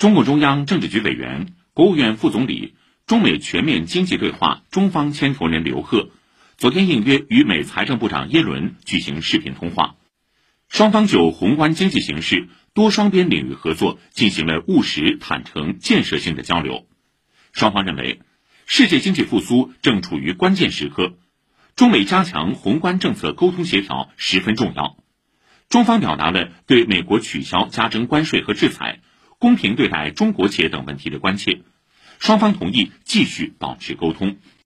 中共中央政治局委员、国务院副总理、中美全面经济对话中方牵头人刘鹤，昨天应约与美财政部长耶伦举行视频通话，双方就宏观经济形势、多双边领域合作进行了务实、坦诚、建设性的交流。双方认为，世界经济复苏正处于关键时刻，中美加强宏观政策沟通协调十分重要。中方表达了对美国取消加征关税和制裁、公平对待中国企业等问题的关切，双方同意继续保持沟通。